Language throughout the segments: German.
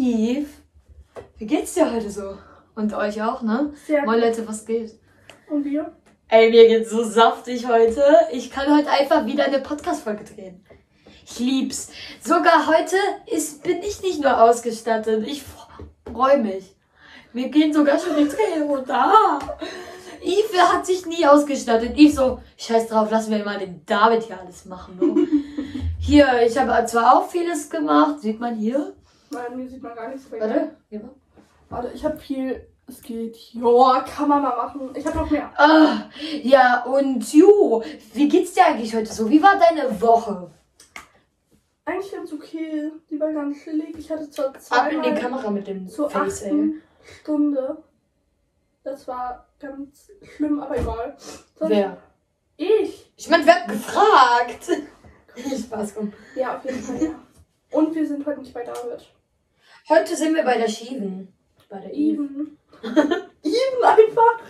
Eve, wie geht's dir heute so? Und euch auch, ne? Sehr Moin Leute, was geht? Und wir? Ey, mir geht's so saftig heute. Ich kann heute einfach wieder eine Podcast-Folge drehen. Ich lieb's. Sogar heute ist, bin ich nicht nur ausgestattet. Ich freue mich. Mir gehen sogar schon die Tränen runter. Yves hat sich nie ausgestattet. Yves so, scheiß drauf, lassen wir mal den David hier alles machen. Hier, ich habe zwar auch vieles gemacht. Sieht man hier? Nein, mir sieht man gar nichts. Warte. Mal. Warte, ich habe viel. Es geht. Joa, kann man mal machen. Ich habe noch mehr. Ah, ja, und jo, wie geht's dir eigentlich heute so? Wie war deine Woche? Eigentlich ganz okay. Die war ganz chillig. Ich hatte zwar Ab in die Kamera mit dem zur Face, achten Stunde. Das war ganz schlimm, aber egal. Sonst- Wer? Ich. Ich meine, wer hat gefragt? Spaß, komm. Ja, auf jeden Fall, ja. Und wir sind heute nicht bei David. Heute sind wir bei der Schieven. Bei der Eve. Even. Even einfach.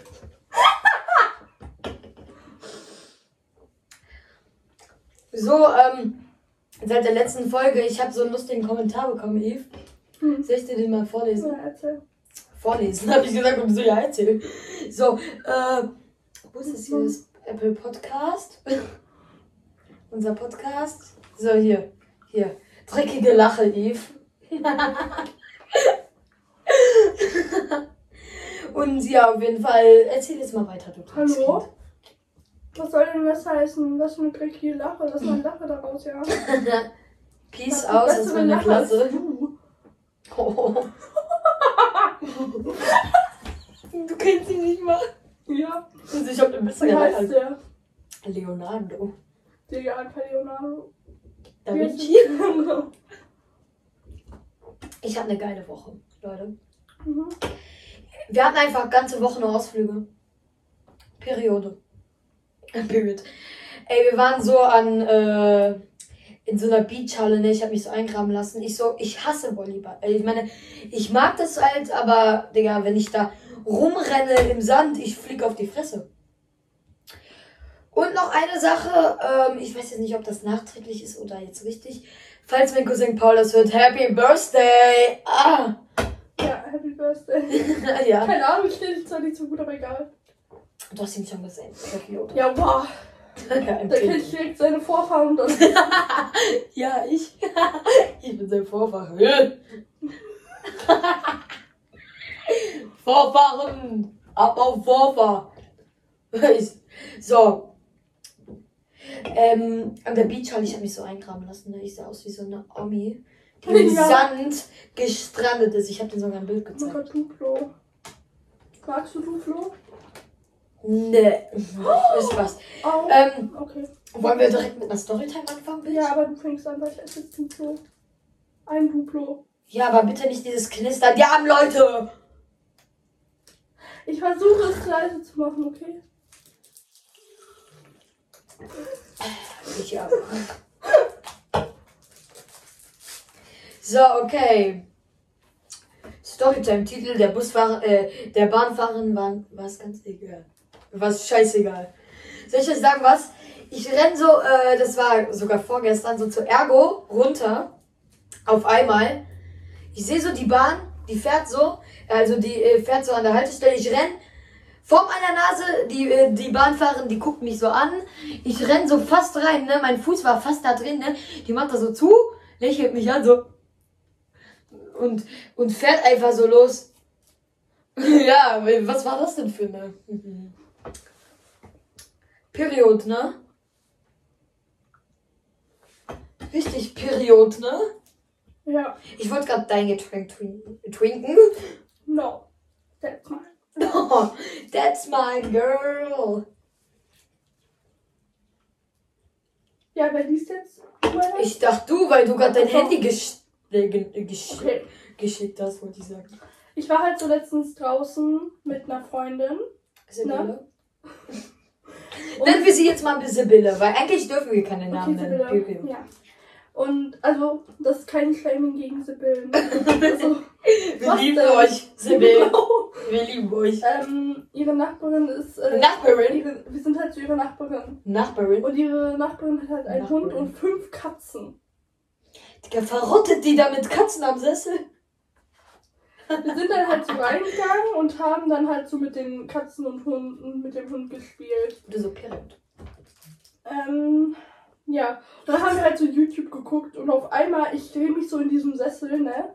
So, ähm, seit der letzten Folge, ich habe so einen lustigen Kommentar bekommen, Eve. Hm. Soll ich dir den mal vorlesen? Ja, erzähl. Vorlesen, habe ich gesagt, um so ja erzählen. So, äh, wo ist das hier? Das Apple Podcast. Unser Podcast. So, hier. Hier. Dreckige Lache, Eve. Und ja, auf jeden Fall, erzähl jetzt mal weiter, du kleines Hallo? Was soll denn das heißen? Was für eine dreckige Lache? Lass mal eine Lache daraus, ja. Kind. Peace aus, das eine Lache als Klasse. Du. Oh. du kennst ihn nicht mal. Ja. Also ich hab ein bisschen Wie heißt gelacht. der? Leonardo. Digga, einfach Leonardo. Da Vinci. Ich hatte eine geile Woche, Leute. Mhm. Wir hatten einfach ganze Wochen Ausflüge. Periode. Period. Ey, wir waren so an, äh, in so einer Beachhalle, ne? Ich habe mich so eingraben lassen. Ich so, ich hasse Volleyball. Ey, Ich meine, ich mag das halt, aber, Digga, wenn ich da rumrenne im Sand, ich flieg auf die Fresse. Und noch eine Sache, ähm, ich weiß jetzt nicht, ob das nachträglich ist oder jetzt richtig. Falls mein Cousin Paul das hört, Happy Birthday! Ah! Ja, Happy Birthday. ja. Keine Ahnung, ich stehe zwar nicht so gut, aber egal. Du hast ihn schon gesehen. Ja, wow. Ja, Da Kind. ich direkt seine Vorfahren und ja, ich. ich bin sein Vorfahren. Vorfahren! Ab auf Vorfahr! Ich- so. Ähm, an der Beachhalle, ich habe mich so eingraben lassen. Ne? Ich sah aus wie so eine Omi, die im Ja. Sand gestrandet ist. Ich habe dir sogar ein Bild Oh mein gezeigt. Gott, Duplo. Magst du Duplo? Ne, ist was. Au. Ähm, Okay. wollen wir direkt mit einer Storytime anfangen, bitte? Ja, aber du fängst an, weil ich esse Duplo. Ein Duplo. Ja, aber bitte nicht dieses Knistern. Die armen Leute! Ich versuche es leise zu machen, okay? Ich ja. So, okay. Storytime-Titel, der Busfahrer, äh, der Bahnfahrerin war, war ganz egal. War scheißegal. Soll ich euch sagen, was? Ich renn so, äh, das war sogar vorgestern, so zu Ergo runter. Auf einmal. Ich sehe so die Bahn, die fährt so, also die äh, fährt so an der Haltestelle. Ich renn vor meiner Nase, die, äh, die Bahnfahrerin, die guckt mich so an. Ich renn so fast rein, ne? Mein Fuß war fast da drin, ne? Die macht da so zu, lächelt mich an, so. Und, und fährt einfach so los. ja, was war das denn für eine? Mhm. Period, ne? Richtig Period, ne? Ja. Ich wollte gerade dein Getränk twinken. No. That's mine. Oh, that's my girl. Ja, wer liest jetzt? Ich dachte du, weil du gerade dein. Handy gesch äh, ge äh, gesch Okay. geschickt hast, wollte ich sagen. Ich war halt so letztens draußen mit einer Freundin. Sibylle. Und- Nennen wir sie jetzt mal Sibylle, weil eigentlich dürfen wir keine Okay, Namen nennen. Sibylle. Period. Ja. Und also, das ist kein Shaming gegen Sibyllen. Also, Wir lieben denn? euch, Sibylle. Genau. Wir lieben euch. ähm, ihre Nachbarin ist. Äh, Nachbarin? Ihre, wir sind halt zu ihrer Nachbarin. Nachbarin? Und ihre Nachbarin hat halt einen Nachbarin. Hund und fünf Katzen. Digga, verrottet die da mit Katzen am Sessel? Wir sind dann halt so reingegangen und haben dann halt so mit den Katzen und Hunden, mit dem Hund gespielt. Du so Parent. Ähm, ja. Und dann haben wir halt so YouTube geguckt und auf einmal, ich drehe mich so in diesem Sessel, ne?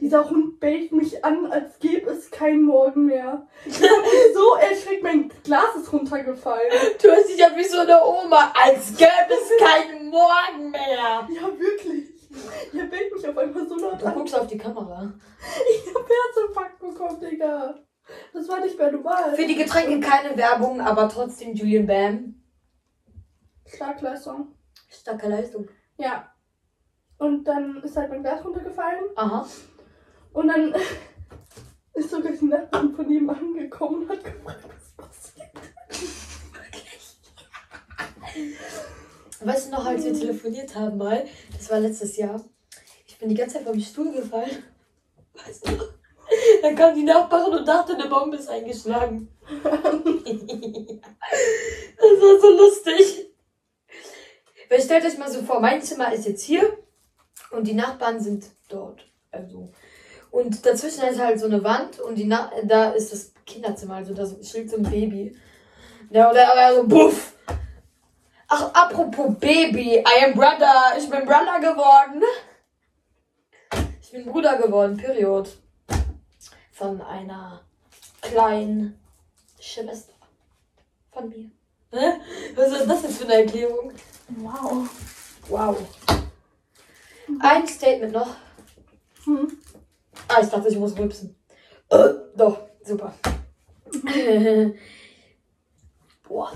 Dieser Hund bellt mich an, als gäbe es keinen Morgen mehr. Ich hab mich so erschreckt, mein Glas ist runtergefallen. Du hörst dich ja wie so eine Oma, als gäbe es keinen Morgen mehr. Ja, wirklich. Der bellt mich auf einmal so laut Du an. guckst auf die Kamera. Ich hab Herzinfarkt bekommen, Digga. Das war nicht mehr normal. Für die Getränke keine Werbung, aber trotzdem Julian Bam. Schlagleistung. Starke Leistung. Ja. Und dann ist halt mein Glas runtergefallen. Aha. Und dann ist sogar die Nachbarin von ihm angekommen und hat gefragt, was passiert. Weißt du noch, als wir telefoniert haben mal, das war letztes Jahr, ich bin die ganze Zeit vom Stuhl gefallen. Weißt du? Dann kam die Nachbarin und dachte, eine Bombe ist eingeschlagen. das war so lustig. Weil stellt euch mal so vor, mein Zimmer ist jetzt hier und die Nachbarn sind dort. Also. Und dazwischen ist halt so eine Wand und die Na da ist das Kinderzimmer, also da schlägt so ein Baby. Ja, oder, oder so, buff. Ach, apropos Baby, I am Brother. Ich bin Brother geworden. Ich bin Bruder geworden, Period. Von einer kleinen Schwester. Von mir. Was ist das jetzt für eine Erklärung? Wow. Wow. Ein Statement noch. Hm. Ah, ich dachte, ich muss rülpsen. Äh, doch, super. Boah.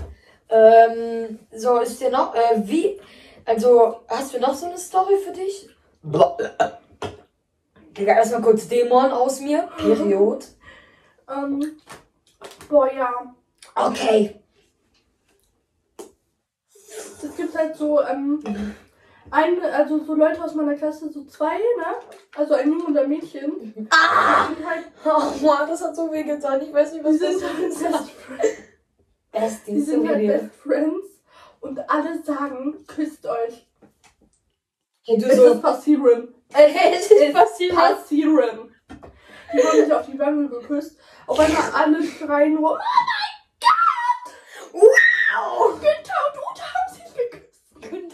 Ähm, so, ist dir noch, äh, wie, also, hast du noch so eine Story für dich? Boah. Digga, erstmal kurz Dämon aus mir. Period. Ähm, boah, ja. Okay. Es gibt halt so, ähm, ein, also so Leute aus meiner Klasse, so zwei, ne? Also ein Junge und ein Mädchen. Ah! Die sind halt, Oh Mann, das hat so weh getan. Ich weiß nicht, die was sind das halt ist. Best Friends. Die Besties, so sind halt. Best Friends. Und alle sagen, küsst euch. Hey, du Es so. ist passieren. Ey, es ist passiert. Passieren. Die haben sich auf die Wange geküsst. Auf einmal alle schreien nur, Wow! Günther und Ute haben sich geküsst. Günther und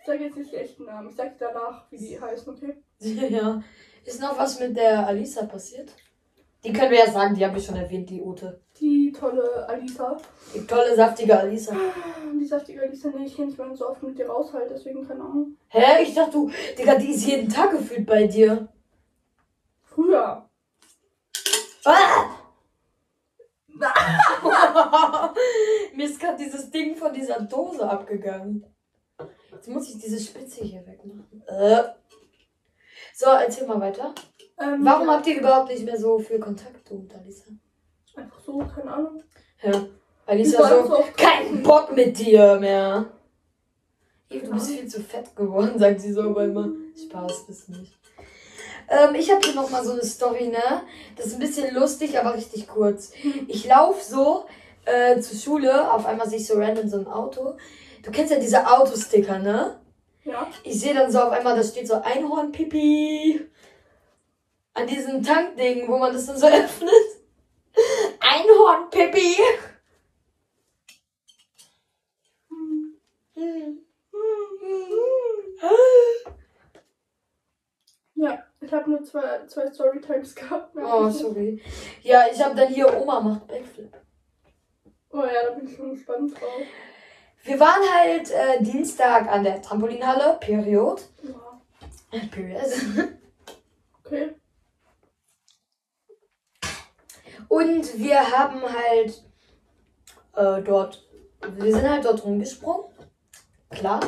Ich sage jetzt nicht die echten Namen. Ich sag danach, wie die heißen, okay? Ja. Ist noch was mit der Alisa passiert? Die können wir ja sagen, die habe ich schon erwähnt, die Ute. Die tolle Alisa. Die tolle, saftige Alisa. Die saftige Alisa, nee, ich gehe nicht mehr so oft mit dir raus halt, deswegen keine Ahnung. Hä? Ich dachte, du, Digga, die ist jeden Tag gefühlt bei dir. Früher. Ah! Mir ist gerade dieses Ding von dieser Dose abgegangen. Jetzt muss ich diese Spitze hier wegmachen. Äh. So, erzähl mal weiter. Ähm, Warum ja, habt ihr überhaupt nicht mehr so viel Kontakt, du und Alisa? Einfach so, keine Ahnung. Ja. Alisa so, oft- kein Bock mit dir mehr. Eve, du bist viel zu fett geworden, sagt sie so aber immer. Spaß ist nicht. Ähm, ich habe hier noch mal so eine Story, ne? Das ist ein bisschen lustig, aber richtig kurz. Ich laufe so äh, zur Schule, auf einmal sehe ich so random so ein Auto. Du kennst ja diese Autosticker, ne? Ja. Ich sehe dann so auf einmal, da steht so Einhorn-Pipi. An diesem Tankding, wo man das dann so öffnet. Einhorn-Pipi. Ja, ich habe nur zwei, zwei Storytimes gehabt. Oh, sorry. Ja, ich habe dann hier Oma macht Backflip. Oh ja, da bin ich schon gespannt drauf. Wir waren halt äh, Dienstag an der Trampolinhalle, Period. Ja. Period. Okay. Und wir haben halt äh, dort, wir sind halt dort rumgesprungen. Klar.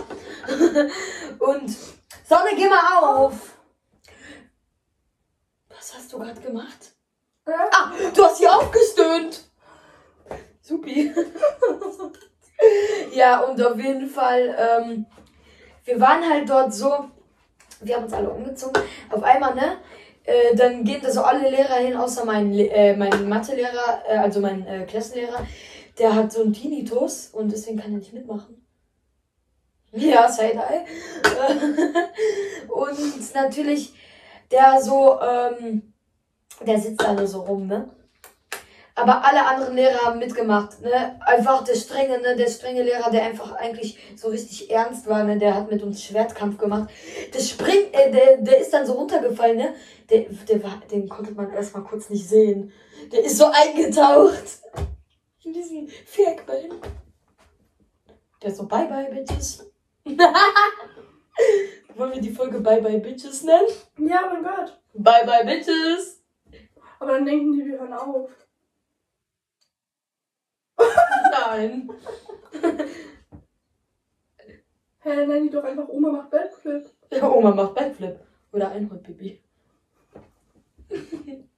Und Sonne, geh mal auf. Was hast du gerade gemacht? Äh? Ah, du hast hier aufgestöhnt. Supi. ja, und auf jeden Fall, ähm, wir waren halt dort so, wir haben uns alle umgezogen. Auf einmal, ne? Äh, dann gehen da so alle Lehrer hin, außer mein, äh, mein Mathelehrer, äh, also mein äh, Klassenlehrer. Der hat so einen Tinnitus und deswegen kann er nicht mitmachen. Ja, Side-Eye. und natürlich der so, ähm, der sitzt da nur so rum, ne? Aber alle anderen Lehrer haben mitgemacht, ne? Einfach der strenge, ne? Der strenge Lehrer, der einfach eigentlich so richtig ernst war, ne? Der hat mit uns Schwertkampf gemacht. Der springt, äh, der, der ist dann so runtergefallen, ne? Der, der war, den konnte man erstmal kurz nicht sehen. Der ist so eingetaucht. In diesen Ferkballen. Der ist so, bye bye, Bitches. Wollen wir die Folge Bye Bye Bitches nennen? Ja, mein Gott. Bye Bye Bitches. Aber dann denken die, wir hören auf. Nein. Hä, nenn die doch einfach Oma macht Backflip. Ja, Oma macht Backflip. Oder Einhornpipi.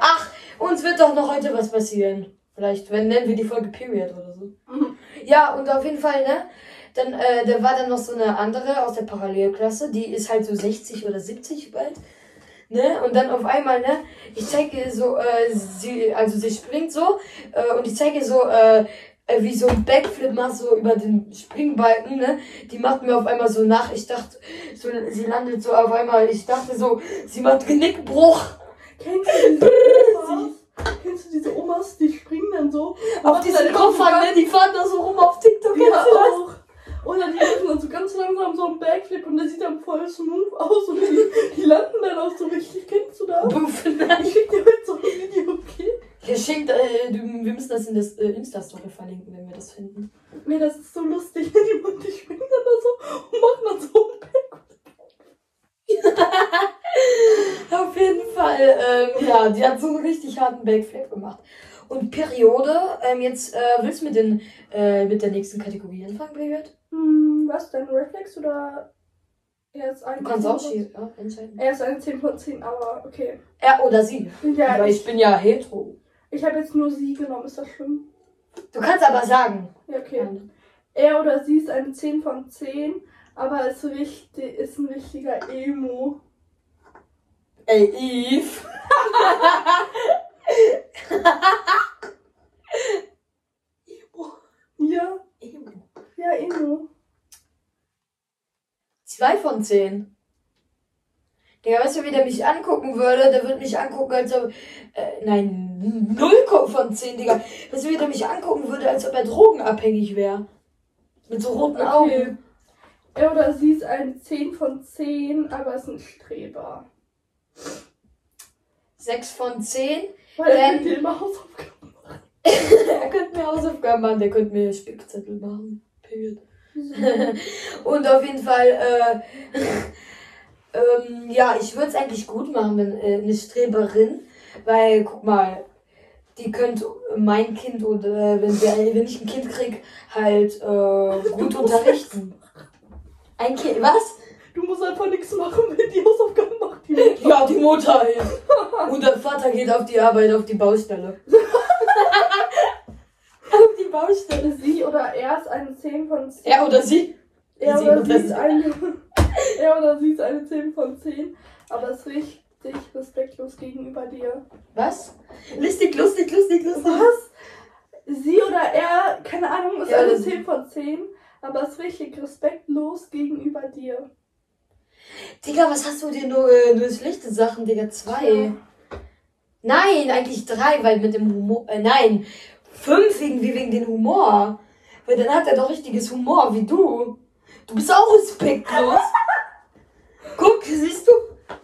Ach, uns wird doch noch heute was passieren. Vielleicht, wenn nennen wir die Folge Period oder so. Mhm. Ja, und auf jeden Fall, ne? Dann, äh, da war dann noch so eine andere aus der Parallelklasse, die ist halt so 60 oder 70 bald. Ne? Und dann auf einmal, ne, ich zeige so, äh, sie, also sie springt so, äh, und ich zeige so, äh, äh, wie so ein Backflip macht, so über den Springbalken, ne? Die macht mir auf einmal so nach. Ich dachte, so, sie landet so auf einmal, ich dachte so, sie macht Genickbruch. Kennst du diese Omas? Kennst du diese Omas, die springen dann so? Auf diesen Koffer, ne? Die fahren da so rum auf TikTok. Ja, kennst das? auch. Oder die machen dann so ganz langsam so einen Backflip und der sieht dann voll smooth aus und die, die landen dann auch so richtig. Kennst du das? Buff, nein. Ich schick dir heute so ein Video, okay? Ja, schenkt, äh, du, wir müssen das in das äh, Insta-Story verlinken, wenn wir das finden. Nee, das ist so lustig. Die, die springen dann da so und machen dann so einen Backflip. Auf jeden Fall, ähm, ja, die hat so einen richtig harten Backflip gemacht. Und Periode, ähm, jetzt äh, willst du mit, den, äh, mit der nächsten Kategorie anfangen, Period? Hm, was denn? Reflex oder? Er ist ein Du kannst auch 10 von- schieben, ja, entscheiden. Er ist eine 10 von 10, aber okay. Er oder sie. Ja, Aber ich ich, bin ja hetero. ich habe jetzt nur sie genommen. Ist das schlimm? Du kannst aber sagen. Ja, okay. Er oder sie ist eine 10 von 10, aber ist, richtig, ist ein richtiger Emo. Ey, Eve. Ja, Emo. Ja, Emo. Zwei von zehn. Digga, weißt du, wie der mich angucken würde? Der würde mich angucken, als ob. Äh, nein, null von zehn, Digga. Weißt du, wie der mich angucken würde, als ob er drogenabhängig wäre? Mit so roten Okay. Augen. Er oder sie ist eine 10 von 10, aber ist ein Streber. Sechs von zehn. Weil er mit dem Hausaufgaben er könnte mir Hausaufgaben machen, der könnte mir Spickzettel machen. Period. Und auf jeden Fall, äh, ähm, ja, ich würde es eigentlich gut machen, wenn äh, eine Streberin, weil, guck mal, die könnte mein Kind oder äh, wenn, wir, wenn ich ein Kind krieg, halt äh, gut unterrichten. Ein Kind, was? Du musst einfach nichts machen, wenn die Hausaufgaben macht. Die Mutter. Ja, die Mutter halt. Und der Vater geht auf die Arbeit, auf die Baustelle. Die Baustelle. Sie oder er ist eine 10 von 10. Er oder sie? Er Sie oder sie ist eine. er oder sie ist eine 10 von 10. Aber ist richtig respektlos gegenüber dir. Was? Lustig, lustig, lustig, lustig. Was? Sie oder er, keine Ahnung, ist Ja, eine das- 10 von 10. Aber ist richtig respektlos gegenüber dir. Digga, was hast du dir nur, äh, nur schlechte Sachen, Digga? Zwei. Ja. Nein, eigentlich drei, weil mit dem Humor. Äh, nein. Fünf irgendwie wegen dem Humor. Weil dann hat er doch richtiges Humor wie du. Du bist auch respektlos. Guck, siehst du?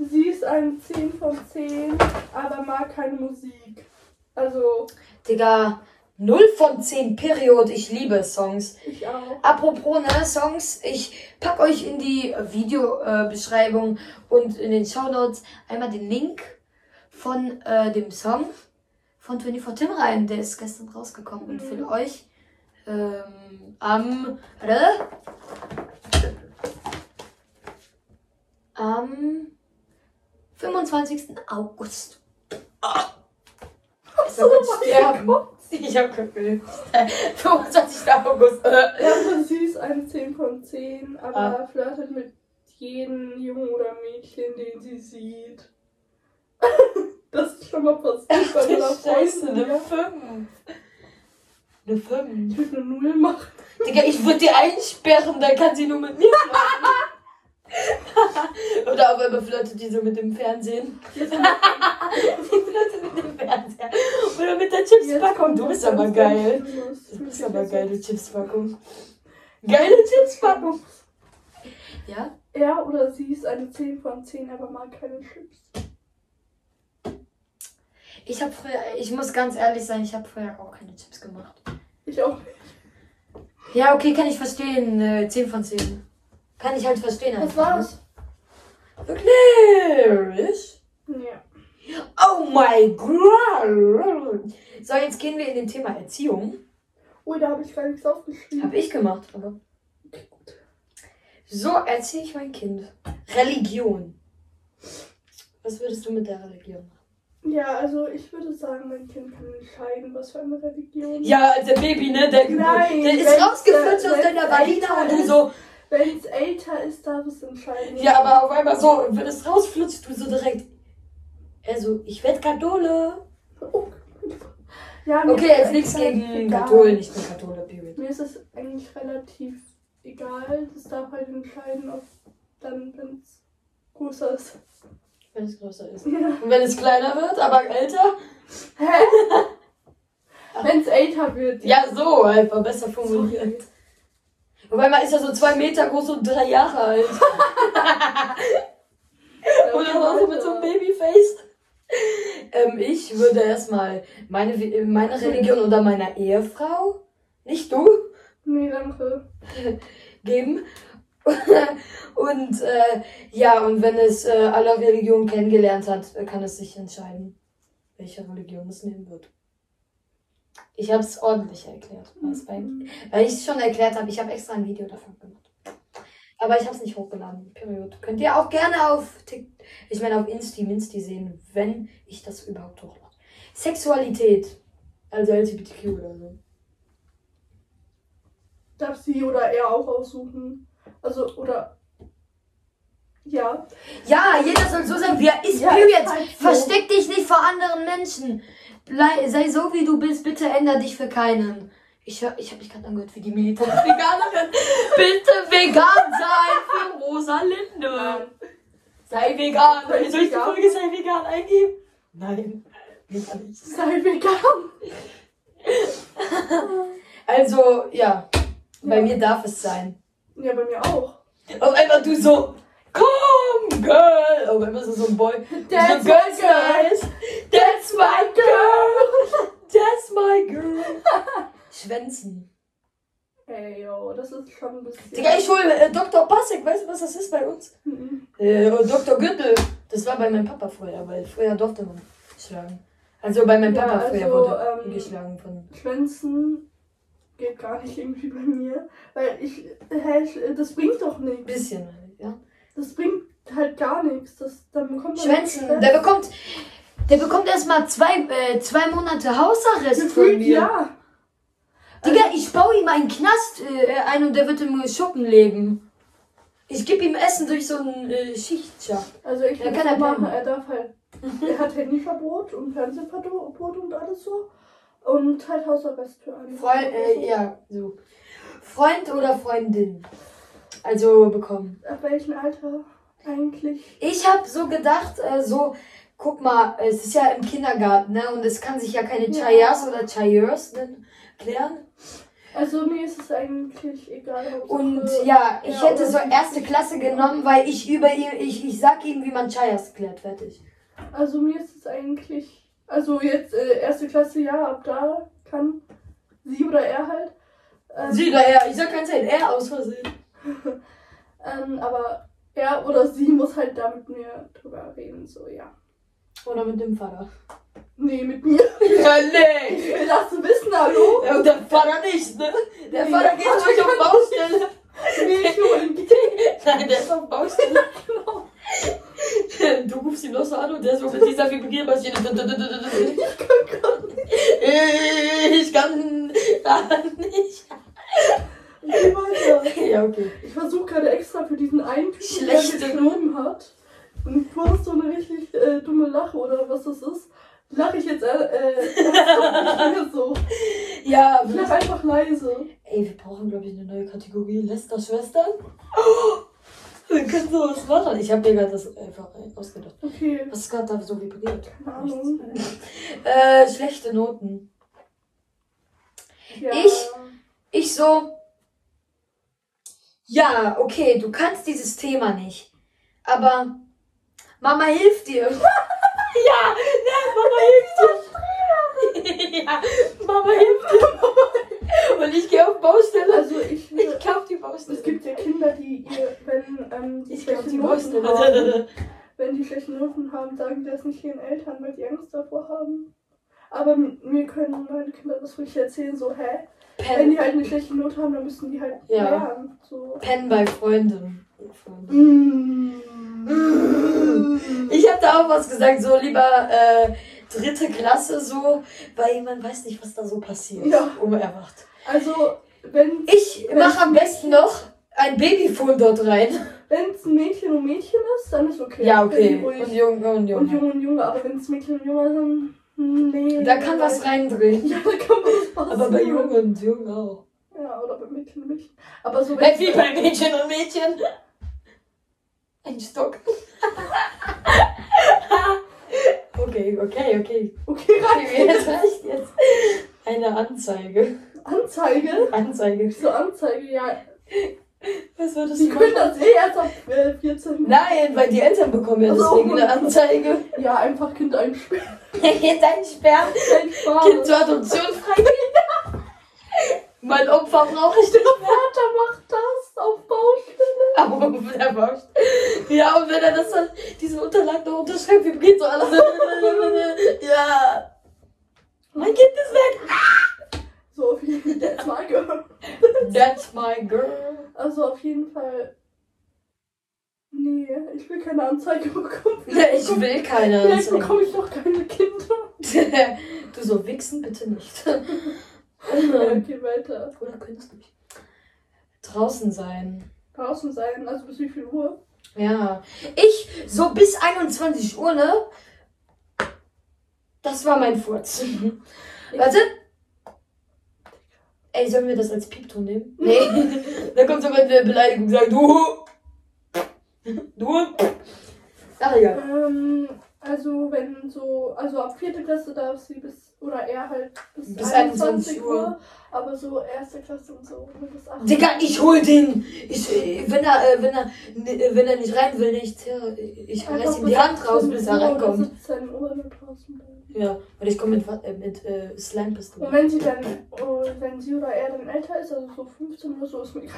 Sie ist eine 10 von 10, aber mag keine Musik. Also, Digga, 0 von 10 Period. Ich liebe Songs. ich auch. Apropos ne, Songs, ich pack euch in die Videobeschreibung und in den Shownotes einmal den Link von äh, dem Song von 24 Tim rein. Der ist gestern rausgekommen und für Mhm. euch ähm, am warte, am 25. August. Ich so, soll mein sterben. Ich hab gefühlt. 25. August. Er ist süß, eine 10 von 10, aber Ah. flirtet mit jedem Jungen oder Mädchen, den sie sieht. das ist schon mal passiert bei meiner Scheiße, eine ja. 5. Eine 5. Ich will eine Null machen. Digga, ich würde die einsperren, dann kann sie nur mit mir machen. Oder auf einmal flirtet die so mit dem Fernsehen. Die flirtet mit dem Fernseher. Oder mit der Chipspackung. Du bist aber geil. Du bist aber geile Chipspackung. Geile Chipspackung. Ja? Er oder sie ist eine 10 von 10, aber mag keine Chips. Ich habe früher, ich muss ganz ehrlich sein, ich habe früher auch keine Chips gemacht. Ich auch. Ja, okay, kann ich verstehen. Äh, 10 von 10. Kann ich halt verstehen. Was einfach, war's? Ne? Wirklich? Ja. Oh my god. So, jetzt gehen wir in den Thema Erziehung. Ui, da habe ich gar nichts aufgeschrieben. Habe ich gemacht, aber. Okay, gut. So erziehe ich mein Kind. Religion. Was würdest du mit der Religion machen? Ja, also ich würde sagen, mein Kind kann entscheiden, was für eine Religion. Ja, der Baby, ne? Der, Nein, der ist äh, aus deiner Vagina und du so. Wenn es älter ist, darf es entscheiden. Ja, aber auf einmal so, wenn es rausflutscht, du so direkt. Er so, ich werd Kathole. Oh. Ja, Okay, ist jetzt nichts gegen. Katholen, ich bin Kathole, period. Mir ist es eigentlich relativ egal. Das darf halt entscheiden, ob dann, wenn es größer ist. Wenn es größer ist. Ja. Und wenn es kleiner wird, aber älter? Hä? wenn es älter wird. Ja, so einfach besser formuliert. Auf einmal ist er so zwei Meter groß und drei Jahre alt. Oder so mit so einem Babyface. Ähm, ich würde erstmal meine, meine Religion oder meiner Ehefrau, nicht du, Nee, danke. geben. und äh, ja, und wenn es äh, alle Religionen kennengelernt hat, kann es sich entscheiden, welche Religion es nehmen wird. Ich habe es ordentlich erklärt. Bei, weil ich es schon erklärt habe, ich habe extra ein Video davon gemacht. Aber ich habe es nicht hochgeladen. Period. Könnt ihr auch gerne auf Tik ich meine auf Insti Minsti sehen, wenn ich das überhaupt hochlade. Sexualität. Also LGBTQ oder so. Darf sie oder er auch aussuchen? Also, oder. Ja. Ja, jeder soll so sein, wie er ist. Ja, Period. halt so. Versteck dich nicht vor anderen Menschen. Blei, sei so, wie du bist. Bitte änder dich für keinen. Ich, hör, ich habe mich gerade angehört wie die militante Veganerin. Bitte vegan sein für Rosalinde. Sei vegan. Soll ich die. Folge sei vegan eingeben? Nein. Nicht. Sei vegan. Also, ja. Bei Ja. mir darf es sein. Ja, bei mir auch. Auf einmal du so, komm, Girl. Auf einmal so, so ein Boy. That's so, my girl. Night. That's my girl. That's my girl. Schwänzen. Ey, yo, das ist schon ein bisschen. Digga, ich hol äh, Dr. Passek. Weißt du, was das ist bei uns? Mhm. Äh, Dr. Gürtel. Das war bei meinem Papa früher, weil früher durfte man schlagen. Also bei meinem Ja, Papa früher also, wurde ähm, geschlagen von. Schwänzen geht gar nicht irgendwie bei mir. Weil ich. Ich- das bringt doch nichts. Bisschen, ja. Das bringt halt gar nichts. Das, dann bekommt Schwänzen. Der bekommt. Der bekommt erstmal zwei, äh, zwei Monate Hausarrest von Gefühlt mir. ja. Digga, ich baue ihm einen Knast äh, ein und der wird im Schuppen leben. Ich gebe ihm Essen durch so einen äh, Schichtschacht. Also ich kann er machen, er darf halt. er hat Handyverbot und Fernsehverbot und alles so. Und halt Hausarrest für einen. Freund, äh, ja, so. Freund oder Freundin. Also bekommen. Ab welchem Alter eigentlich? Ich habe so gedacht, äh, so, guck mal, es ist ja im Kindergarten, ne? Und es kann sich ja keine Ja. Chayas oder Chayers klären. Also mir ist es eigentlich egal. Hauptsache- Und ja, ich Ja, hätte so erste Klasse genommen, weil ich über ihr, ich, ich sag ihm, wie man Chayas klärt, fertig. Also mir ist es eigentlich. Also jetzt äh, erste Klasse, ja, ab da kann sie oder er halt. Ähm, Sie oder er, ich sag ganz ehrlich, er aus Versehen. ähm, aber er oder sie muss halt da mit mir drüber reden, so ja. Oder mit dem Vater. Nee, mit mir. Ja, nee. Ich will das wissen, hallo? Ja, und der Vater nicht, ne? Der Nee, Vater geht durch auf Baustelle. Milch holen. Nein, der ist auf Baustelle. Genau. Du rufst ihn noch so an und der so mit dieser Vibriermaschine. Ich kann gar nicht. Ich geh weiter. Ja, okay. Ich versuche gerade extra für diesen einen Typen, der geschrieben hat. Und du hast so eine richtig äh, dumme Lache oder was das ist. Lache ich jetzt äh, äh, so. Ja, Ich lache einfach leise. ey, wir brauchen, glaube ich, eine neue Kategorie. Lästerschwestern. Wir können sowas machen. Ich habe mir gerade das einfach ausgedacht. Okay, Was ist gerade da so vibriert? Ahnung. Äh, schlechte Noten. Ja. Ich? Ich so. Ja, okay, du kannst dieses Thema nicht. Aber Mama hilft dir. ja, ja, Mama hilft dir. ja, Mama hilft dir. Und ich gehe auf Baustelle. Also ich, Ich kauf die Baustelle. es gibt ja Kinder, die ihr, wenn ähm, die ich kauf schlechte die Noten haben, wenn die schlechte Noten haben, sagen die das nicht ihren Eltern, weil die Angst davor haben. Aber mir können meine Kinder das ruhig erzählen, so, hä? Wenn Pen, die halt eine schlechte Note haben, dann müssen die halt Ja. lernen. So. Pen bei Freunden. Freunden. Mm. Ich habe da auch was gesagt, so lieber äh, dritte Klasse so, weil man weiß nicht, was da so passiert. Ja. Unerwacht. Also, wenn Ich mache am besten noch ein Babyphone dort rein. es ein Mädchen und Mädchen ist, dann ist okay. Ja, Dann okay. Und Junge und und Junge. Junge und Junge, aber wenn es Mädchen und Junge sind, hm, nee. Da kann was reindrehen. Ja, da kann was passieren. Aber bei Junge und Junge auch. Ja, oder bei Mädchen und Mädchen. Aber so Nicht wie bei Mädchen und Mädchen. Ein Stock. okay, okay, okay. Okay, Okay, reicht. jetzt reicht jetzt. Eine Anzeige. Anzeige? Anzeige. So Anzeige, ja. Was würdest Sie du können machen? das eh erst ab äh, 14. Nein, weil die Eltern bekommen ja Ach so. deswegen eine Anzeige. Ja, einfach Kind einsperren. Kein Spaß. Kind zur Adoption freigeben. mein Opfer brauche ich nicht. Vater macht das auf Baustelle. Aber der Baust. Ja, und wenn er das dann, diese Unterlagen noch unterschreibt, wie geht so alles? ja. Mein Kind ist weg. So, auf jeden Fall, that's my girl. That's my girl. Also auf jeden Fall. Nee, ich will keine Anzeige bekommen. Ich will keine Vielleicht Anzeige. bekomme ich noch keine Kinder. du so wichsen bitte nicht. Ja, okay, weiter. Oder könntest du nicht? Draußen sein. Draußen sein, also bis wie viel Uhr? Ja. Ich, so bis 21 Uhr, ne? Das war mein Furz. Warte. Ey, sollen wir das als Piepton nehmen? Nee. da kommt sogar eine Beleidigung, sagt du. Du. Ach, egal. Ähm, also wenn so, also ab vierte Klasse darf sie bis, oder er halt bis, Bis 21 Uhr. Aber so erste Klasse und so bis 8 Digga, ich hol den. Ich, äh, wenn er, äh, wenn er, ne- wenn er nicht rein will, nichts. Ja, ich reiß ihm die Hand raus, bis er reinkommt. 17 Uhr nur draußen bleiben. Ja, und ich komme mit, äh, mit äh, Slime Und Pistole. wenn sie dann, oh, wenn sie oder er dann älter ist, also so 15 oder so, ist mir egal.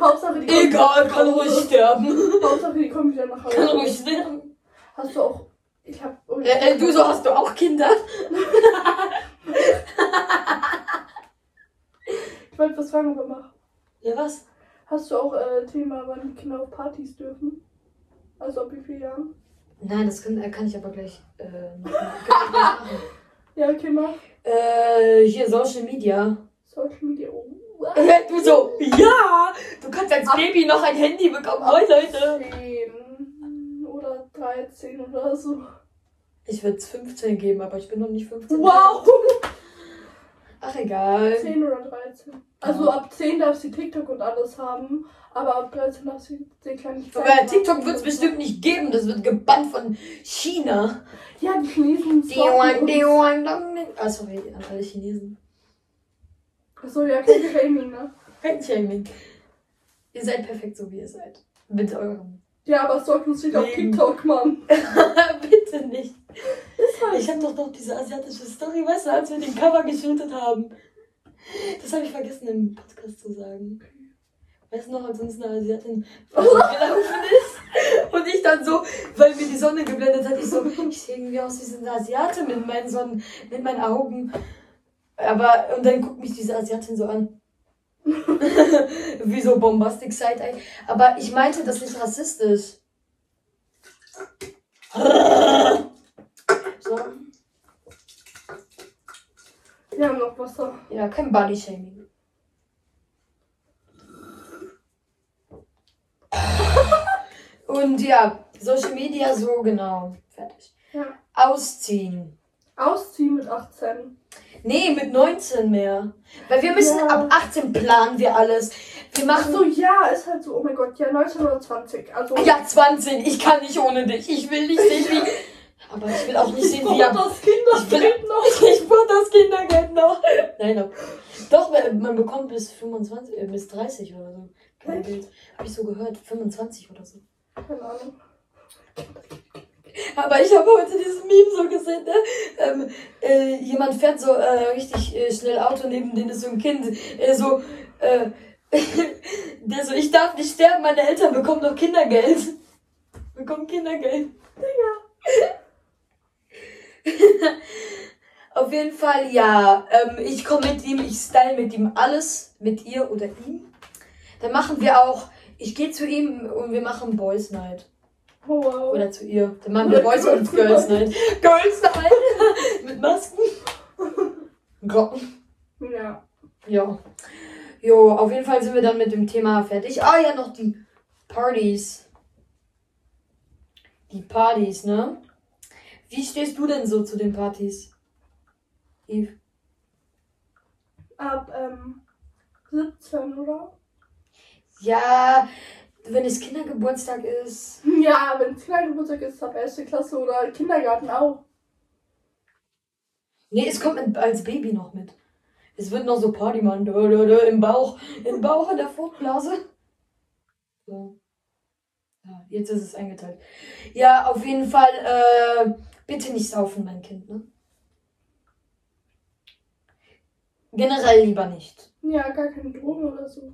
Hauptsache die kommen- Egal, kann ruhig sterben. Hauptsache die kommen wieder nach Kann Hause. ruhig sterben. Hast du auch, ich hab, oh, Äh, äh, du so hast du auch Kinder? ich wollte was fragen, aber mach. Ja, was? Hast du auch äh, Thema, wann die Kinder auf Partys dürfen? Also ab wie vielen Jahren? Nein, das kann, äh, kann ich aber gleich, äh, noch, machen. Ja, okay, mach. Äh, hier Social Media. Social Media. Oh, du so, ja! Du kannst als Baby noch ein Handy bekommen. Moin, Leute. 10 oder 13 oder so. Ich würde es 15 geben, aber ich bin noch nicht 15. Wow! Ach, egal. 10 oder 13. Also ab 10 darf sie TikTok und alles haben, aber ab 13 darf sie den kleinen Aber TikTok wird es bestimmt nicht geben. Das wird gebannt von China. Ja, die Chinesen uns. diwan, dong, ding. Ah, sorry, an alle Chinesen. Achso, ja, kein Shaming, ne? Kein Shaming. Ihr seid perfekt so, wie ihr seid. Mit eurem. Ja, aber stalken uns nicht auf. TikTok, Mann. Bitte nicht. Halt. Ich habe doch noch diese asiatische Story, weißt du, als wir den Cover geshootet haben. Das habe ich vergessen im Podcast zu sagen. Weißt du noch, als uns eine Asiatin gelaufen ist? Und ich dann so, weil mir die Sonne geblendet hat, ich so, ich sehe irgendwie aus wie so eine Asiate mit meinen Sonnen, mit meinen Augen. Aber, und dann guckt mich diese Asiatin so an. wie so Bombastic Side-Eye. Aber ich meinte das nicht rassistisch. So. Wir haben noch Wasser. Ja, kein Body-Shaming. Und ja, Social Media so genau. Fertig. Ja. Ausziehen. Ausziehen mit 18. Nee, mit 19 mehr. Weil wir müssen Ja. ab 18 planen wir alles. Wir Ach machen. so, ja, ist halt so, oh mein Gott, ja, 1920. Also, Ja, 20. Ich kann nicht ohne dich. Ich will nicht sehen, wie. Aber ich will auch nicht sehen, wie. das Ich Kindergeld noch. ich brauche das Kindergeld noch. Nein, doch. Doch, man bekommt bis 25, äh, bis 30 oder so. Kindergeld. Habe ich so gehört. 25 oder so. Keine Ahnung. Aber ich habe heute dieses Meme so gesehen, ne? Ähm, äh, jemand fährt so äh, richtig äh, schnell Auto, neben denen ist so ein Kind, äh, so, äh, der so, ich darf nicht sterben, meine Eltern bekommen noch Kindergeld. Bekommen Kindergeld. Auf jeden Fall, ja. Ähm, ich komme mit ihm, ich style mit ihm alles, mit ihr oder ihm. Dann machen wir auch, ich gehe zu ihm und wir machen Boys Night. Oh, wow. Oder zu ihr. Dann machen wir Boys und Girls Night. Girls Night! Mit Masken. Glocken. Ja. Ja. Jo, auf jeden Fall sind wir dann mit dem Thema fertig. Ah ja, noch die Partys. Die Partys, ne? Wie stehst du denn so zu den Partys? Eve. Ab, ähm, 17, oder? Ja, wenn es Kindergeburtstag ist. Ja, wenn es Kindergeburtstag ist, ab erste Klasse oder Kindergarten auch. Nee, es kommt als Baby noch mit. Es wird noch so Party machen. Dö, dö, dö, Im Bauch. Im Bauch in der Fruchtblase. So. Ja, jetzt ist es eingeteilt. Ja, auf jeden Fall, äh, bitte nicht saufen, mein Kind, ne? Generell lieber nicht. Ja, gar keine Drogen oder so.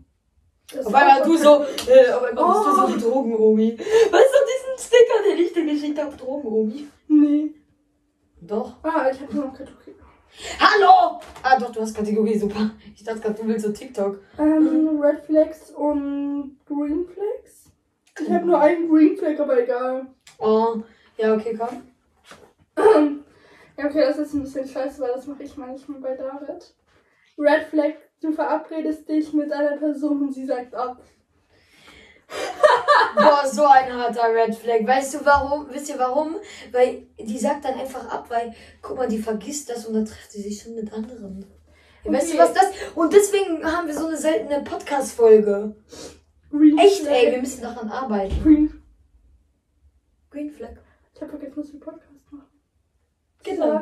Das Auf einmal ist du so, äh, auf einmal bist du Oh. so die Drogen-Omi. Weißt du diesen Sticker, den ich dir geschickt habe, Drogen-Omi? Nee. Doch. Ah, ich hab nur noch Kategorie. Hallo! Ah, doch, du hast Kategorie, super. Ich dachte gerade, du willst so TikTok. Ähm, Red Flags und Green Flags? Ich habe nur einen Green Flag, aber egal. Oh, ja, okay, komm. Ja, okay, das ist ein bisschen scheiße, weil das mache ich manchmal bei David. Red Flag, du verabredest dich mit einer Person und sie sagt ab. Boah, so ein harter Red Flag. Weißt du warum? Wisst ihr warum? Weil die sagt dann einfach ab, weil, guck mal, die vergisst das und dann trifft sie sich schon mit anderen. Weißt du, Okay. was das? Und deswegen haben wir so eine seltene Podcast-Folge. Echt, Flag. ey, wir müssen daran arbeiten. Green. Green Flag. Ich habe vergessen, dass wir Podcast machen. Genau.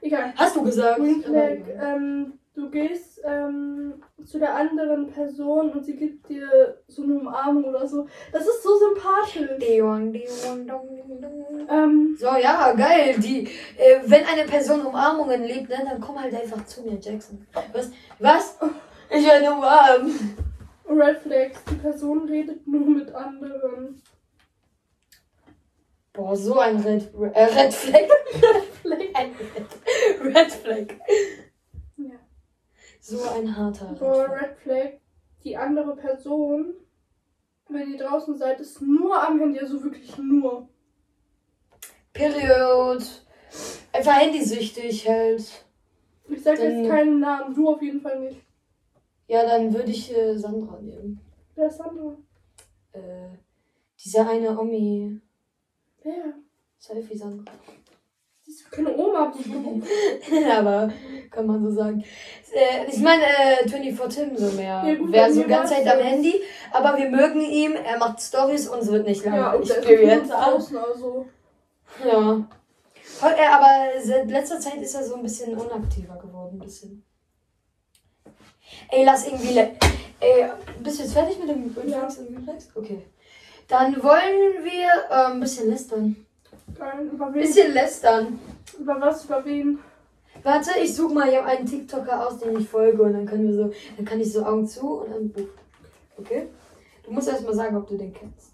Egal. Hast du gesagt? Green Flag, ähm, du gehst ähm, zu der anderen Person und sie gibt dir so eine Umarmung oder so. Das ist so sympathisch. Dion, Dion, dong, dong. Ähm, So, ja, geil. Die, äh, wenn eine Person Umarmungen liebt, ne, dann komm halt einfach zu mir, Jackson. Was? Was? Ich werde umarmen. Red Flags, die Person redet nur mit anderen. Boah, so ein Red, äh, Red Flag. Flag. Red, Red Flag. So ein harter Red Boah, Flag. Red Flag, die andere Person, wenn ihr draußen seid, ist nur am Handy, also wirklich nur. Period. Einfach handysüchtig halt. Ich sag Dann- jetzt keinen Namen, du auf jeden Fall nicht. Ja, dann würde ich äh, Sandra nehmen. Wer ist Sandra? Äh, diese eine Omi. Wer? Selfie Sandra. Die ist keine Oma. Aber kann man so sagen. Äh, ich meine, äh, 24 Tim so mehr. Ja, gut, Wäre so die ganze Zeit am. Handy. Aber wir mögen ihn. Er macht Stories und es wird nicht Ja, langweilig. und ist Period. jetzt draußen, also. Ja. Äh, aber seit letzter Zeit ist er so ein bisschen unaktiver geworden. Ein bisschen. Ey, lass irgendwie. Ey, bist du jetzt fertig mit dem Reflex und Reflex? Okay. Dann wollen wir äh, ein bisschen lästern. Geil. Über wen? Bisschen lästern. Über was? Über wen? Warte, ich suche mal hier einen TikToker aus, den ich folge und dann können wir so, dann kann ich so Augen zu und dann buch. Okay? Du musst erst mal sagen, ob du den kennst.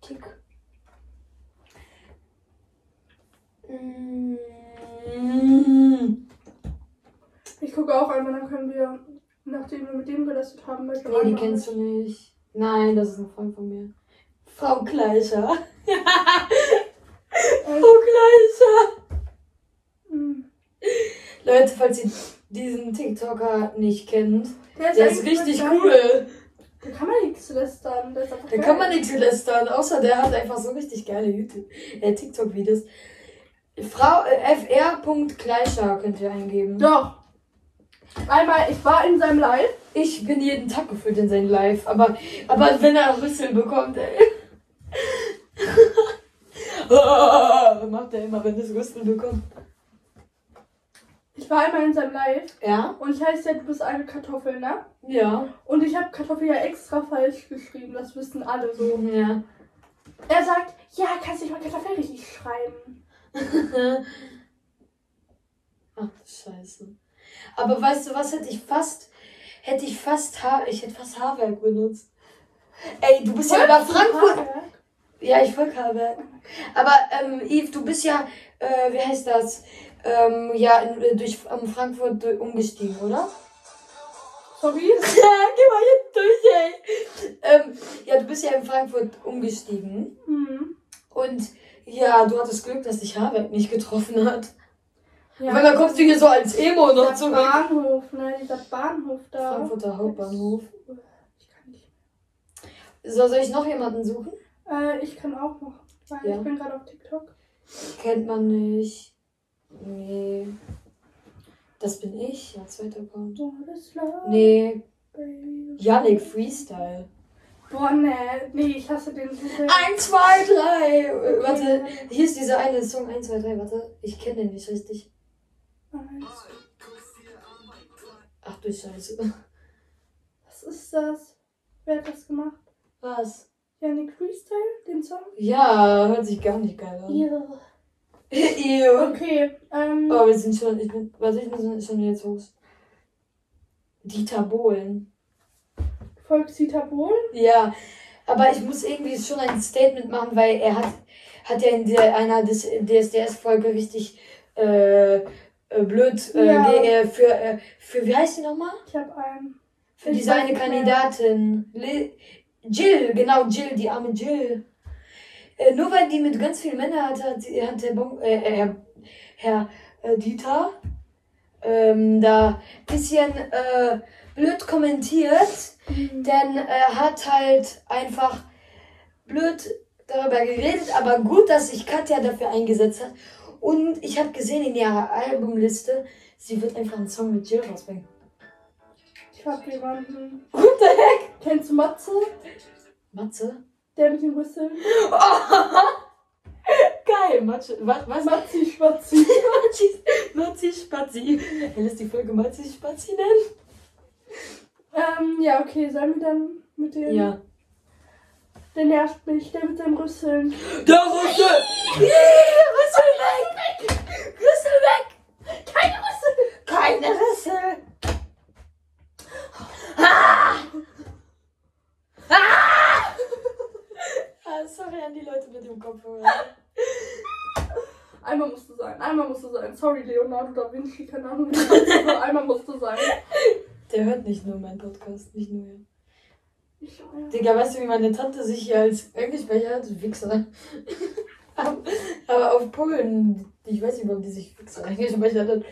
Tick. Ich gucke auch einmal, dann können wir, nachdem wir mit dem gelästert haben, welche Nee, die kennst du nicht. Nein, das ist ein Freund von mir. Frau Gleicher. Frau Gleicher. Hm. Leute, falls ihr diesen TikToker nicht kennt, Der der ist richtig cool. Da kann man nichts lästern. Da geil. kann man nichts lästern, außer der hat einfach so richtig geile YouTube, äh, TikTok-Videos. Frau äh, fr.gleicher könnt ihr eingeben. Doch. Einmal, ich war in seinem Live. Ich bin jeden Tag gefühlt in sein Live, aber, aber wenn er Rüssel bekommt, ey. Macht er immer, wenn es Rüssel bekommt. Ich war einmal in seinem Live. Ja? Und ich heiße ja, du bist eine Kartoffel, ne? Ja. Und ich habe Kartoffel ja extra falsch geschrieben. Das wissen alle so. Ja. Er sagt, ja, kannst du nicht mal Kartoffel richtig schreiben. Ach, scheiße. Aber weißt du was, hätte ich fast, hätte ich fast Haar, ich hätte fast Haarwerk benutzt. Ey, du bist ja über Frankfurt. Ja, ich folge Haarwerk. Aber, ähm, Yves, du bist ja, äh, wie heißt das? Ähm, ja, in, durch um Frankfurt umgestiegen, oder? Sorry? Ja, geh mal jetzt durch, ey. Ähm, ja, du bist ja in Frankfurt umgestiegen. Mhm. Und ja, du hattest Glück, dass dich Haarwerk nicht getroffen hat. Ja. Weil dann kommst du hier so als Emo noch zurück. Bahnhof, ne? Dieser Bahnhof da. Frankfurter Hauptbahnhof. Ich kann nicht. So, soll ich noch jemanden suchen? Äh, ich kann auch noch. Weil Ja. ich bin gerade auf TikTok. Kennt man nicht. Nee. Das bin ich. Ja, zweiter Account. Nee. Yannick Freestyle. Boah, ne. Nee, ich hasse den so sehr. 1, 2, 3. Warte. Hier ist dieser eine Song. 1, 2, 3. Warte. Ich kenne den nicht richtig. Ach du Scheiße. Was ist das? Wer hat das gemacht? Was? Yannick Freestyle, den Song? Ja, hört sich gar nicht geil an. Ja. Ew. Okay, ähm. Oh, wir sind schon. Ich bin, warte, ich muss schon jetzt hoch. Dieter Bohlen. Volksita Bohlen? Ja, aber ich muss irgendwie schon ein Statement machen, weil er hat, hat ja in der, einer DSDS-Folge richtig äh, äh, blöd äh, Ja. äh, für, äh, für, wie heißt die nochmal? Ich habe einen. Für Ich diese weiß eine nicht mehr. Kandidatin. Li- Jill, genau, Jill, die arme Jill. Äh, nur weil die mit ganz vielen Männern hatte, hat, hat der bon, äh, äh, Herr, Herr äh, Dieter ähm, da bisschen äh, blöd kommentiert. Mhm. Denn er hat halt einfach blöd darüber geredet, aber gut, dass sich Katja dafür eingesetzt hat. Und ich habe gesehen in ihrer Albumliste, sie wird einfach einen Song mit Jill rausbringen. Ich hab jemanden. What the heck? Kennst du Matze? Matze? Der mit den Rüsseln? Geil, Matze. Was? was? Matzi Schwatzi. Matzi, Matzi Spazi. Er lässt die Folge Matzi Spazi nennen? ähm, ja, okay, sollen wir dann mit dem. Ja. Der nervt mich, der mit den Rüsseln. Der Rüssel! Rüssel weg! Rüssel weg! Keine Rüssel! Keine Rüssel! Ah! Ah! ah, sorry an die Leute mit dem Kopfhörer. Einmal musste sein, einmal musste sein. Sorry, Leonardo da Vinci, keine Ahnung, aber einmal musste sein. Der hört nicht nur meinen Podcast, nicht nur. Ich, ja. Digga, weißt du, wie meine Tante sich hier als Englischsprecher hat? Wichser. Aber auf Polen, ich weiß nicht, warum die sich Wichser eingespeichert hat.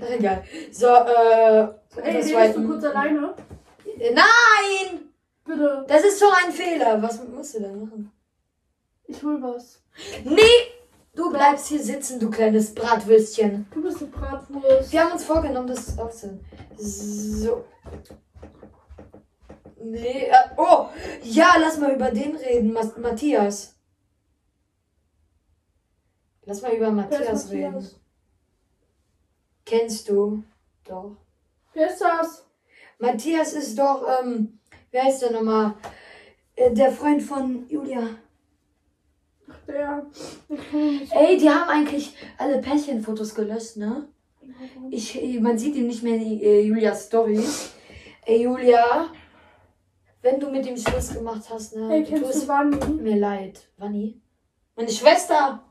Ach, egal. So, äh. Ey, das redest du kurz alleine? Nein! Bitte, Das ist so ein Fehler. Was musst du denn machen? Ich will was. Nee! Du bleibst hier sitzen, du kleines Bratwürstchen. Du bist eine Bratwurst. Wir haben uns vorgenommen, das aufzunehmen. So. Nee, äh, oh! Ja, lass mal über den reden, Mas Matthias. Lass mal über Matthias ist reden. Matthias? Kennst du? Doch. Wer ist das? Matthias ist doch, ähm, wer heißt der nochmal? Äh, der Freund von Julia. Nicht. Ey, die haben eigentlich alle Pärchenfotos gelöscht, ne? Ich, man sieht ihn nicht mehr in äh, Julias Stories. Ey, Julia, wenn du mit ihm Schluss gemacht hast, ne? Hey, du kennst du Wanni? mir leid. Wanni? Meine Schwester!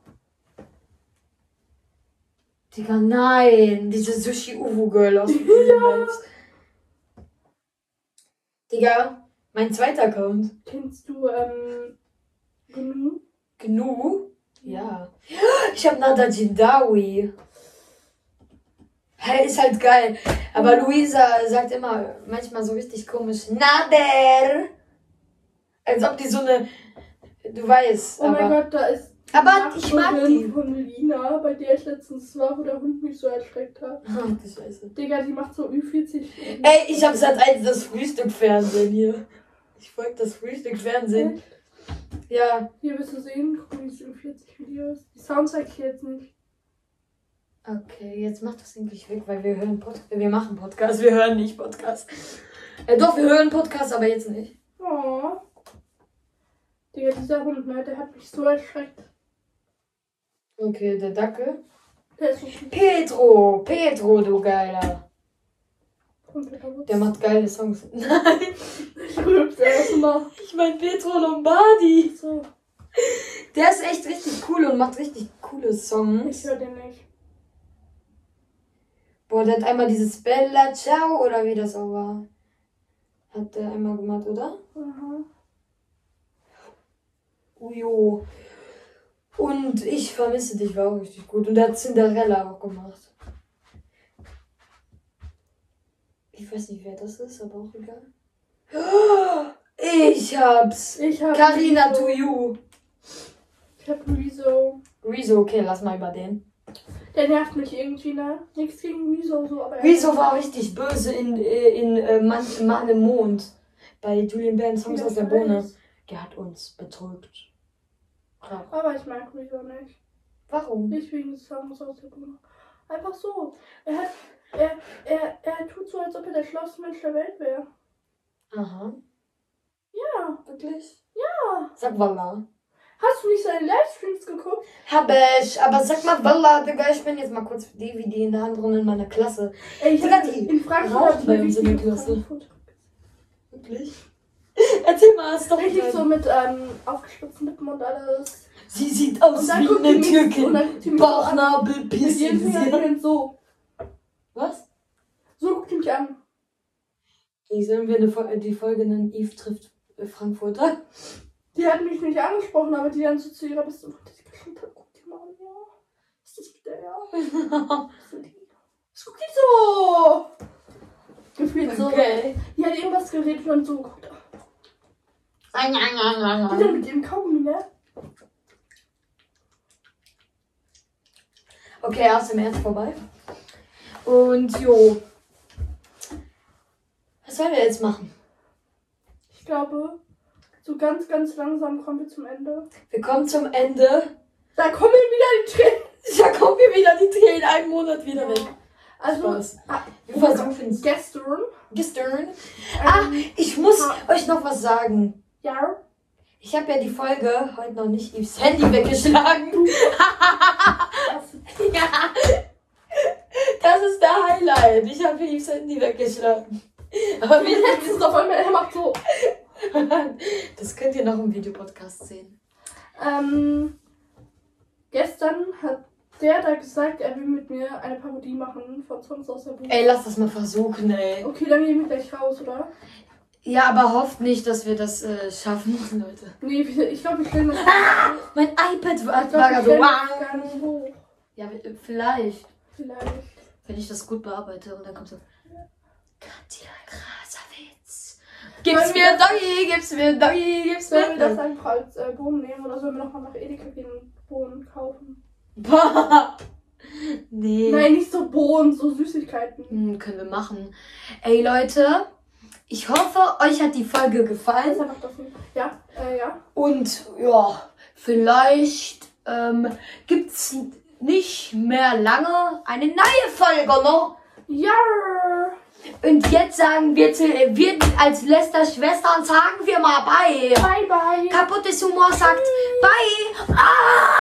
Digga, nein! Diese Sushi-Uwu-Girl aus dem ja. Digga, mein zweiter Account. Kennst du, ähm. Gnu? Gnu? Ja. Ich hab Nada Jindawi. Hey, ist halt geil. Aber Luisa sagt immer manchmal so richtig komisch Nader. Als ob die so eine. Du weißt. Oh mein aber Gott, da ist Aber ich mag die. von Lina, bei der ich letztens war, wo der Hund mich so erschreckt hat. Ach, die Scheiße. Digga, die macht so Ü40. Ey, ich hab seit eins das Frühstückfernsehen hier. Ich folge das Frühstückfernsehen. Ja. Hier wirst du sehen, guck mal, diese Ü40-Videos. Die Sounds zeig ich jetzt nicht. Okay, jetzt mach das endlich weg, weil wir hören Pod wir machen Podcast, wir hören nicht Podcast. Äh, doch, wir hören Podcast, aber jetzt nicht. Oh. Digga, dieser Hund, ne, der hat mich so erschreckt. Okay, der Dackel. Der ist viel Petro, Petro, du Geiler. Der macht geile Songs. Nein, Ich rülpse erstmal. ich mein Petro Lombardi. So, Der ist echt richtig cool und macht richtig coole ich Songs. höre den nicht. Boah, der hat einmal dieses Bella Ciao oder wie das auch war. Hat der einmal gemacht, oder? Aha. Ujo. Und ich vermisse dich war auch richtig gut. Und der hat Cinderella auch gemacht. Ich weiß nicht, wer das ist, aber auch egal. Ich hab's. Ich hab. Carina to you. Ich hab Rezo. Rezo, okay, lass mal über den. Der nervt mich irgendwie, ne? Nichts gegen Rezo, so, aber. er- Rezo war richtig böse in, äh, in äh, Mann, Mann im Mond. Bei Julian Bam Songs aus der. Bohne. Der hat uns betrügt. Ja. Aber ich mag Rezo nicht. Warum? Nicht wegen des Songs aus der Bühne. Einfach so. Er hat. Er, er, er tut so, als ob er der schlauste Mensch der Welt wäre. Aha. Ja. Wirklich? Ja. Sag Wallah. Hast du nicht seine Livestreams geguckt? Hab ich, aber sag mal Wallah, Digga, ich bin jetzt mal kurz DVD in der Hand drin in meiner Klasse. Ey, ich Digga, die in Frankfurt bei uns in der Klasse. Wirklich? Erzähl mal, ist doch Richtig so mit ähm, aufgespitzten Lippen und alles. Sie sieht aus wie die eine Türkin. die. Bauchnabel, Piercing. So. Was? So guckt die mich an. Sollen wir eine, die Folge nennen, Eve trifft äh, Frankfurter? Die hat mich nicht angesprochen, aber die dann so zu ihrer besten Freundin gesagt guck die mal an, ja. Ist das der, ja? Was guckt so? Gefühlt so. Okay. Die hat irgendwas geredet und so geguckt. Dann mit ihrem Kaugummi, ne? Okay, erst im Ernst vorbei. Und jo. Was sollen wir jetzt machen? Ich glaube, so ganz, ganz langsam kommen wir zum Ende. Wir kommen zum Ende. Da kommen wieder die Tränen. Da kommen wir wieder die Tränen einen Monat wieder weg. Also, ah, Wir versuchen es. gestern. Gestern. Ah, Ähm, ich muss Ah. euch noch was sagen. ja. Ich habe ja die Folge heute noch nicht Eves Handy weggeschlagen. Ja. Das ist der Highlight. Ich habe Eves Handy weggeschlagen. Aber wie jetzt ist auf einmal, er macht so. Das könnt ihr noch im Videopodcast sehen. Ähm, gestern hat der da gesagt, er will mit mir eine Parodie machen von Songs aus der Buch. Ey, lass das mal versuchen, ey. Okay, dann gehen wir gleich raus, oder? Ja, aber hofft nicht, dass wir das äh, schaffen, Leute. Nee, wir- ich glaube, wir stellen das Mein iPad war, ich glaub, war wir so. das gar nicht hoch. Ja, äh, vielleicht. Vielleicht. Wenn ich das gut bearbeite und dann kommt so. Katja, krasser Witz. Gib's mir Doggy, gib's mir Doggy, gib's Sollen wir das mir. einfach als äh, Bohnen nehmen oder sollen wir nochmal nach Edeka gehen und Bohnen kaufen? Boah. nee. Nein, nicht so Bohnen, so Süßigkeiten. Hm, können wir machen. Ey, Leute. Ich hoffe, euch hat die Folge gefallen. Ja, äh, ja. Und ja, vielleicht ähm, gibt's nicht mehr lange eine neue Folge, ne? Ja. Und jetzt sagen wir, zu, wir als Lester Schwestern sagen wir mal bei. Bye, bye. Kaputtes Humor sagt Bye. Ah!